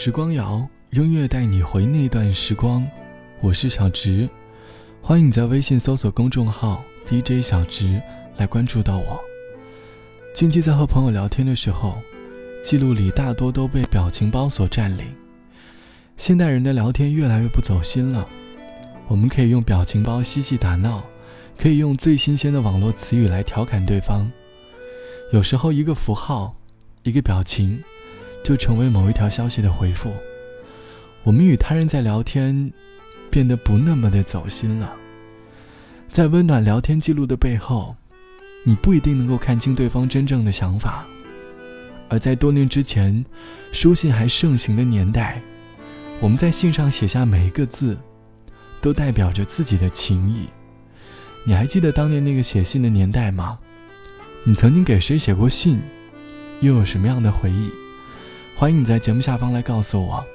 时光谣，音乐带你回那段时光。我是小直，欢迎你在微信搜索公众号 DJ 小直来关注到我。近期在和朋友聊天的时候，记录里大多都被表情包所占领。现代人的聊天越来越不走心了。我们可以用表情包嬉戏打闹，可以用最新鲜的网络词语来调侃对方。有时候，一个符号，一个表情，就成为某一条消息的回复。我们与他人在聊天，变得不那么的走心了。在温暖聊天记录的背后，你不一定能够看清对方真正的想法。而在多年之前，书信还盛行的年代。我们在信上写下每一个字，都代表着自己的情谊。你还记得当年那个写信的年代吗？你曾经给谁写过信？又有什么样的回忆？欢迎你在节目下方来告诉我。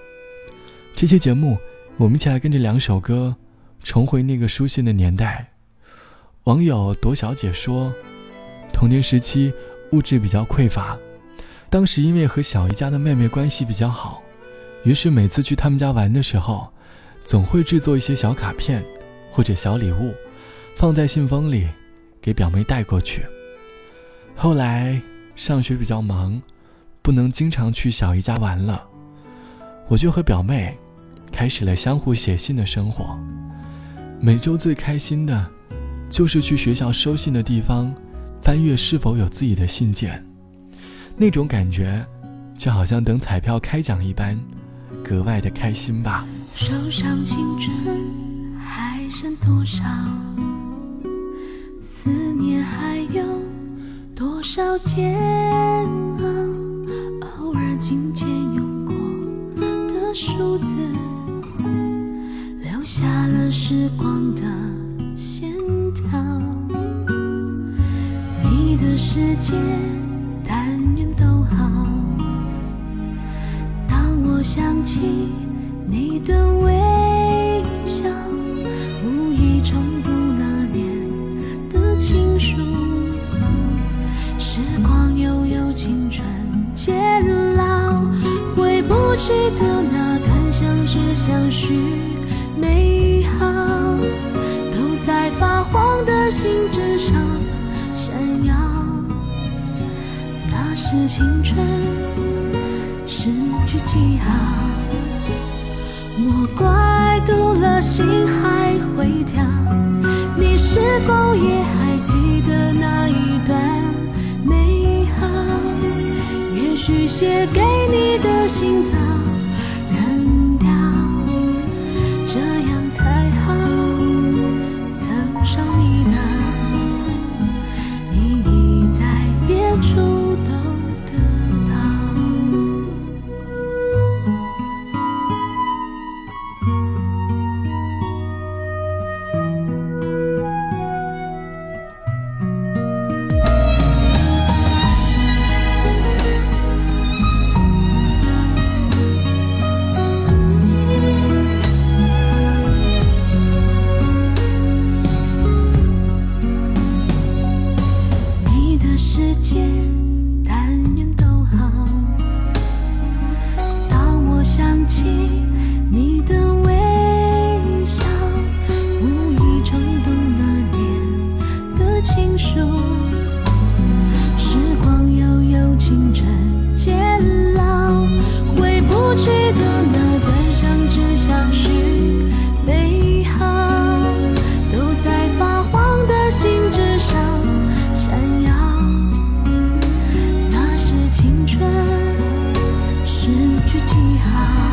这期节目，我们一起来跟着两首歌，重回那个书信的年代。网友朵小姐说，童年时期物质比较匮乏，当时因为和小姨家的妹妹关系比较好。于是每次去他们家玩的时候，总会制作一些小卡片或者小礼物，放在信封里，给表妹带过去。后来上学比较忙，不能经常去小姨家玩了，我就和表妹开始了相互写信的生活。每周最开心的，就是去学校收信的地方，翻阅是否有自己的信件，那种感觉，就好像等彩票开奖一般。格外的开心吧手上青春还剩多少思念还有多少煎熬偶尔金钱用过的数字留下了时光的线条你的世界但愿都好。当我想起你的微笑，无意重读那年的情书。时光悠悠，青春渐老，过去的那段相知相许美好，都在发黄的信纸上闪耀。那是青春。失去记号，莫怪读了心还会跳。你是否也还记得那一段美好？也许写给你的信早。high.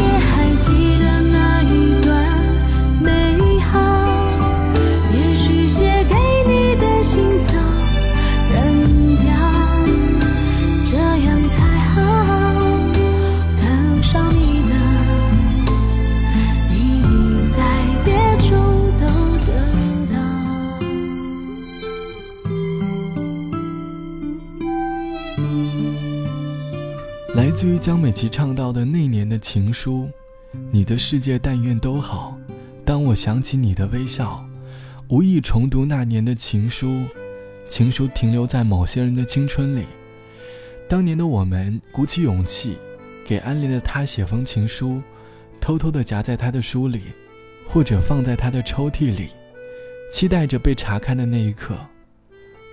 来自于江美琪唱到的那年的情书，你的世界但愿都好。当我想起你的微笑，无意重读那年的情书，情书停留在某些人的青春里。当年的我们鼓起勇气，给暗恋的他写封情书，偷偷地夹在他的书里，或者放在他的抽屉里，期待着被查看的那一刻。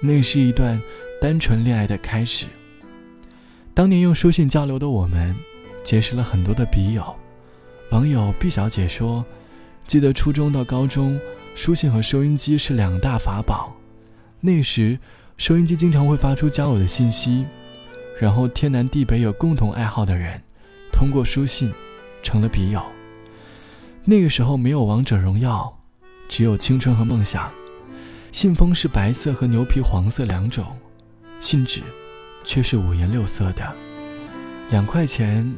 那是一段单纯恋爱的开始。当年用书信交流的我们，结识了很多的笔友。网友毕小姐说：“记得初中到高中，书信和收音机是两大法宝。那时，收音机经常会发出交友的信息，然后天南地北有共同爱好的人，通过书信，成了笔友。那个时候没有王者荣耀，只有青春和梦想。信封是白色和牛皮黄色两种，信纸。”却是五颜六色的，两块钱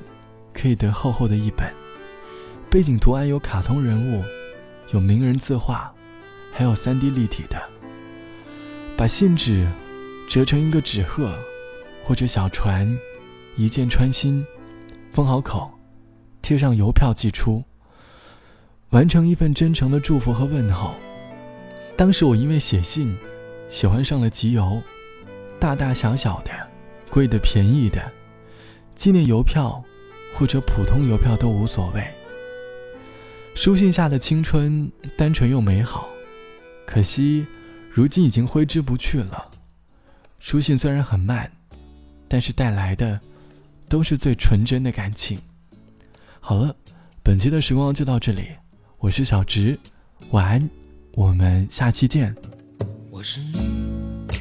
可以得厚厚的一本，背景图案有卡通人物，有名人字画，还有 3D 立体的。把信纸折成一个纸鹤或者小船，一箭穿心，封好口，贴上邮票寄出，完成一份真诚的祝福和问候。当时我因为写信，喜欢上了集邮，大大小小的。贵的、便宜的，纪念邮票或者普通邮票都无所谓。书信下的青春单纯又美好，可惜如今已经挥之不去了。书信虽然很慢，但是带来的都是最纯真的感情。好了，本期的时光就到这里，我是小直，晚安，我们下期见。我是你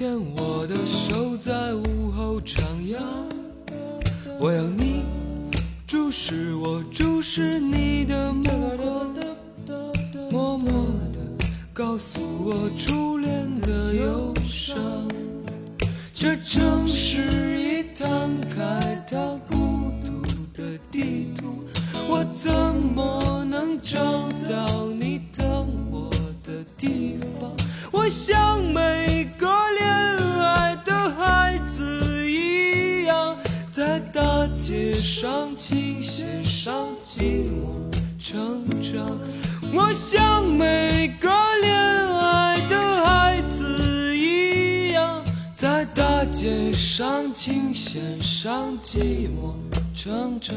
牵我的手，在午后徜徉。我要你注视我，注视你的目光，默默地告诉我初恋的忧伤。这城市已摊开它孤独的地图，我怎么能找到你等我的地方？我想像每个恋爱的孩子一样，在大街上琴弦上寂寞成长。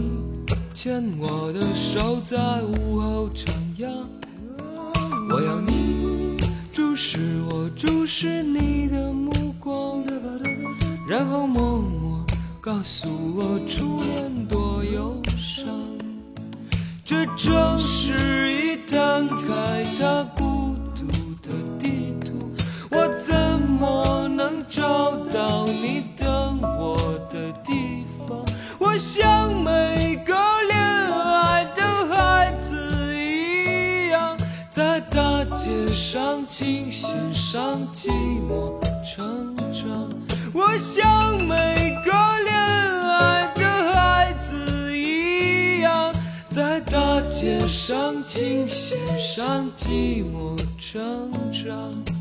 牵我的手，在午后徜徉。我要你注视我，注视你的目光，然后默默告诉我初恋多忧伤。这城市已摊开它孤独的地图，我怎么能找到你等我的地方？我想琴弦上寂寞成长。我像每个恋爱的孩子一样，在大街上、琴弦上寂寞成长。